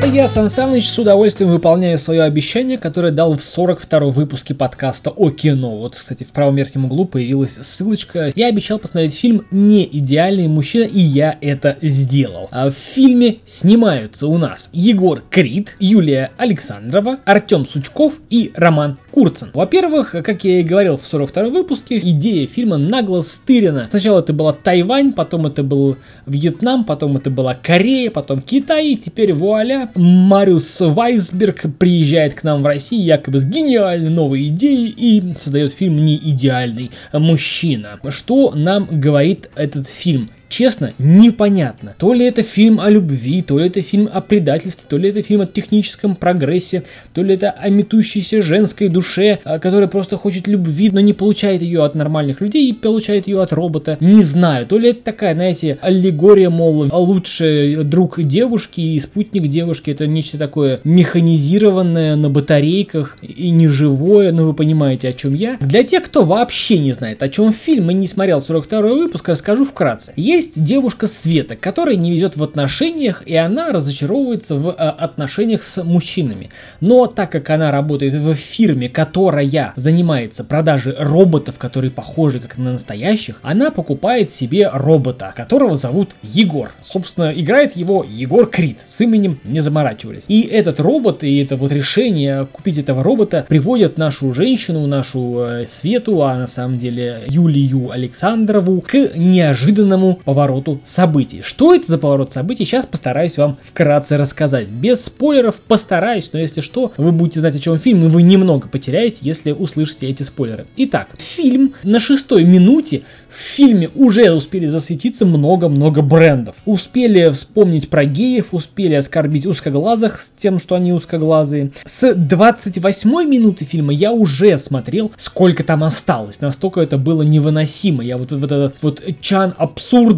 Это я, Сан Саныч, с удовольствием выполняю свое обещание, которое дал в 42 выпуске подкаста о кино. Вот, кстати, в правом верхнем углу появилась ссылочка. Я обещал посмотреть фильм «Не идеальный мужчина», и я это сделал. А в фильме снимаются у нас Егор Крид, Юлия Александрова, Артем Сучков и Роман Курцин. Во-первых, как я и говорил в 42 выпуске, идея фильма нагло стырена. Сначала это была Тайвань, потом это был Вьетнам, потом это была Корея, потом Китай, и теперь вуаля, Мариус Вайсберг приезжает к нам в Россию якобы с гениальной новой идеей и создает фильм «Не идеальный мужчина». Что нам говорит этот фильм? Честно, непонятно. То ли это фильм о любви, то ли это фильм о предательстве, то ли это фильм о техническом прогрессе, то ли это о метущейся женской душе, а, которая просто хочет любви, но не получает ее от нормальных людей и получает ее от робота. Не знаю, то ли это такая, знаете, аллегория, мол, лучший друг девушки и спутник девушки, это нечто такое механизированное на батарейках и неживое, ну вы понимаете, о чем я. Для тех, кто вообще не знает, о чем фильм и не смотрел 42 выпуск, расскажу вкратце. Есть есть девушка Света, которая не везет в отношениях, и она разочаровывается в э, отношениях с мужчинами. Но так как она работает в фирме, которая занимается продажей роботов, которые похожи как на настоящих, она покупает себе робота, которого зовут Егор. Собственно, играет его Егор Крид. С именем не заморачивались. И этот робот, и это вот решение купить этого робота приводят нашу женщину, нашу э, Свету, а на самом деле Юлию Александрову, к неожиданному повороту событий. Что это за поворот событий, сейчас постараюсь вам вкратце рассказать. Без спойлеров постараюсь, но если что, вы будете знать о чем фильм, и вы немного потеряете, если услышите эти спойлеры. Итак, фильм на шестой минуте в фильме уже успели засветиться много-много брендов. Успели вспомнить про геев, успели оскорбить узкоглазых с тем, что они узкоглазые. С 28 минуты фильма я уже смотрел, сколько там осталось. Настолько это было невыносимо. Я вот, вот этот вот чан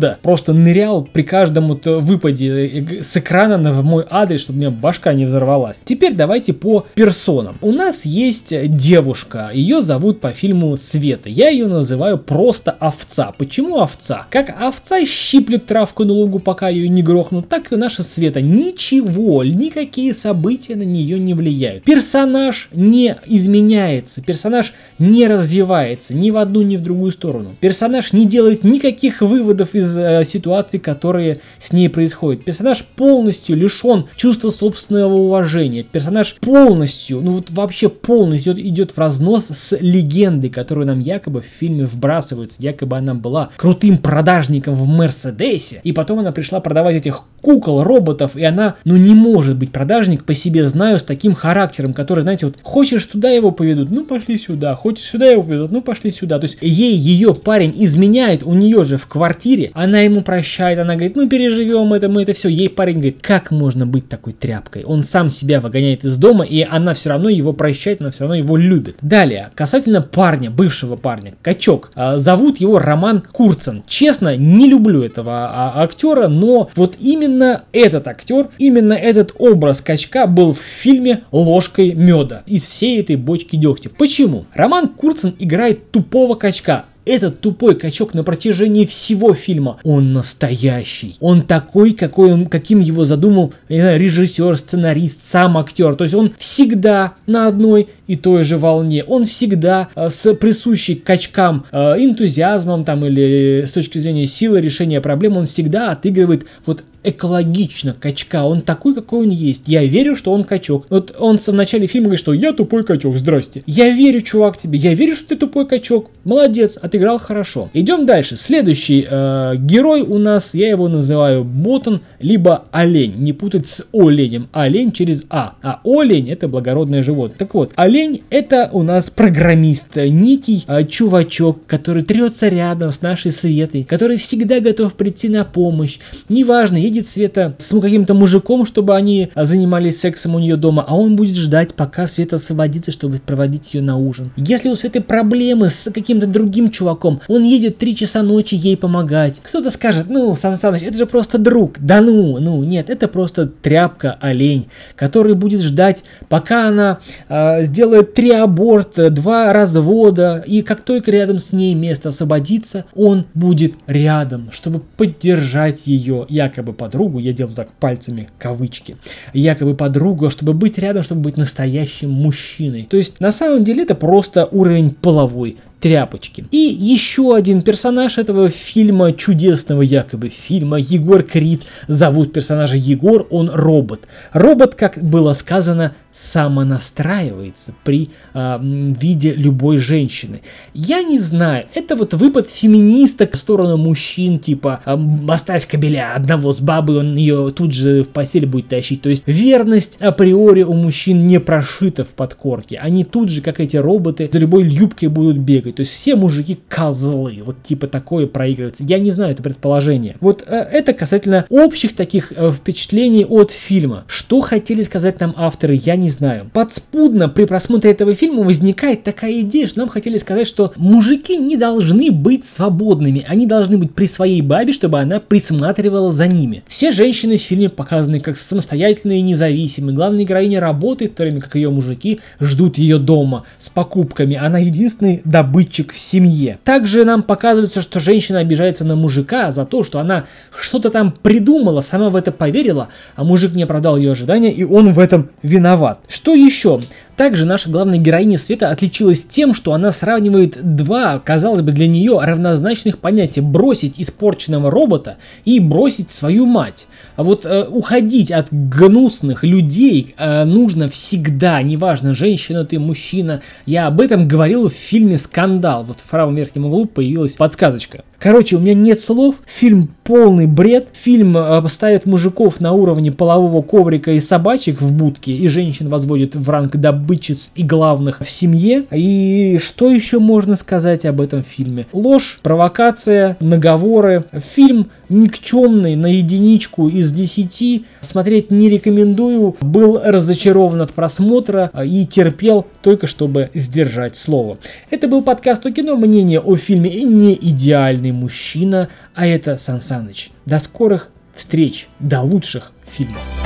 абсурда просто нырял при каждом вот выпаде э, с экрана на мой адрес, чтобы у меня башка не взорвалась. Теперь давайте по персонам. У нас есть девушка, ее зовут по фильму Света. Я ее называю просто овца. Почему овца? Как овца щиплет травку на лугу, пока ее не грохнут, так и наша Света. Ничего, никакие события на нее не влияют. Персонаж не изменяется, персонаж не развивается ни в одну, ни в другую сторону. Персонаж не делает никаких выводов из э, ситуаций, которые с ней происходят. Персонаж полностью лишен чувства собственного уважения. Персонаж полностью, ну вот вообще полностью идет, в разнос с легендой, которую нам якобы в фильме вбрасываются. Якобы бы она была крутым продажником в Мерседесе, и потом она пришла продавать этих кукол, роботов, и она, ну не может быть продажник, по себе знаю, с таким характером, который, знаете, вот хочешь туда его поведут, ну пошли сюда, хочешь сюда его поведут, ну пошли сюда. То есть ей ее парень изменяет у нее же в квартире, она ему прощает, она говорит, ну переживем это, мы это все. Ей парень говорит, как можно быть такой тряпкой? Он сам себя выгоняет из дома, и она все равно его прощает, она все равно его любит. Далее, касательно парня, бывшего парня, качок, а, зовут его Роман Курцен. Честно, не люблю этого а, актера, но вот именно этот актер, именно этот образ качка был в фильме «Ложкой меда» из всей этой бочки дегтя. Почему? Роман Курцен играет тупого качка, этот тупой качок на протяжении всего фильма, он настоящий. Он такой, какой он, каким его задумал не знаю, режиссер, сценарист, сам актер. То есть он всегда на одной и той же волне. Он всегда э, с присущей качкам э, энтузиазмом там или с точки зрения силы решения проблем, он всегда отыгрывает вот экологично качка. Он такой, какой он есть. Я верю, что он качок. Вот он в начале фильма говорит, что я тупой качок, здрасте. Я верю, чувак, тебе. Я верю, что ты тупой качок. Молодец, отыграл хорошо. Идем дальше. Следующий э, герой у нас, я его называю Ботан, либо олень. Не путать с оленем. Олень через А. А олень это благородное животное. Так вот, олень это у нас программист, некий э, чувачок, который трется рядом с нашей Светой, который всегда готов прийти на помощь. Неважно, едет Света с каким-то мужиком, чтобы они занимались сексом у нее дома, а он будет ждать, пока Света освободится, чтобы проводить ее на ужин. Если у Светы проблемы с каким-то другим чуваком, он едет три часа ночи ей помогать. Кто-то скажет, ну, Сан Саныч, это же просто друг. Да ну, ну, нет, это просто тряпка, олень, который будет ждать, пока она э, сделает три аборта, два развода, и как только рядом с ней место освободится, он будет рядом, чтобы поддержать ее якобы подругу, я делаю так пальцами кавычки, якобы подругу, чтобы быть рядом, чтобы быть настоящим мужчиной. То есть на самом деле это просто уровень половой тряпочки. И еще один персонаж этого фильма, чудесного якобы фильма, Егор Крид. Зовут персонажа Егор, он робот. Робот, как было сказано, самонастраивается при э, виде любой женщины. Я не знаю, это вот выпад феминисток в сторону мужчин, типа э, оставь кабеля одного с бабой, он ее тут же в постель будет тащить. То есть верность априори у мужчин не прошита в подкорке. Они тут же, как эти роботы, за любой юбкой будут бегать то есть все мужики козлы. Вот типа такое проигрывается. Я не знаю, это предположение. Вот э, это касательно общих таких э, впечатлений от фильма. Что хотели сказать нам авторы, я не знаю. Подспудно при просмотре этого фильма возникает такая идея, что нам хотели сказать, что мужики не должны быть свободными. Они должны быть при своей бабе, чтобы она присматривала за ними. Все женщины в фильме показаны как самостоятельные и независимые. Главная героиня работает, в то время как ее мужики ждут ее дома с покупками. Она единственный добытчик добытчик в семье. Также нам показывается, что женщина обижается на мужика за то, что она что-то там придумала, сама в это поверила, а мужик не оправдал ее ожидания, и он в этом виноват. Что еще? Также наша главная героиня Света отличилась тем, что она сравнивает два, казалось бы, для нее равнозначных понятия. Бросить испорченного робота и бросить свою мать. А вот э, уходить от гнусных людей э, нужно всегда, неважно, женщина ты, мужчина. Я об этом говорил в фильме «Скандал». Вот в правом верхнем углу появилась подсказочка. Короче, у меня нет слов, фильм полный бред, фильм э, ставит мужиков на уровне полового коврика и собачек в будке, и женщин возводит в ранг добытчиц и главных в семье. И что еще можно сказать об этом фильме? Ложь, провокация, наговоры. Фильм никчемный на единичку из десяти. Смотреть не рекомендую. Был разочарован от просмотра и терпел только чтобы сдержать слово. Это был подкаст о кино. Мнение о фильме не идеальный мужчина, а это Саныч. До скорых встреч, до лучших фильмов.